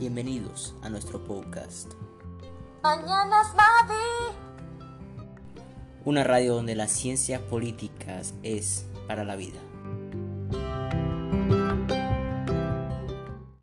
Bienvenidos a nuestro podcast. Mañanas Mavi. Una radio donde las ciencias políticas es para la vida.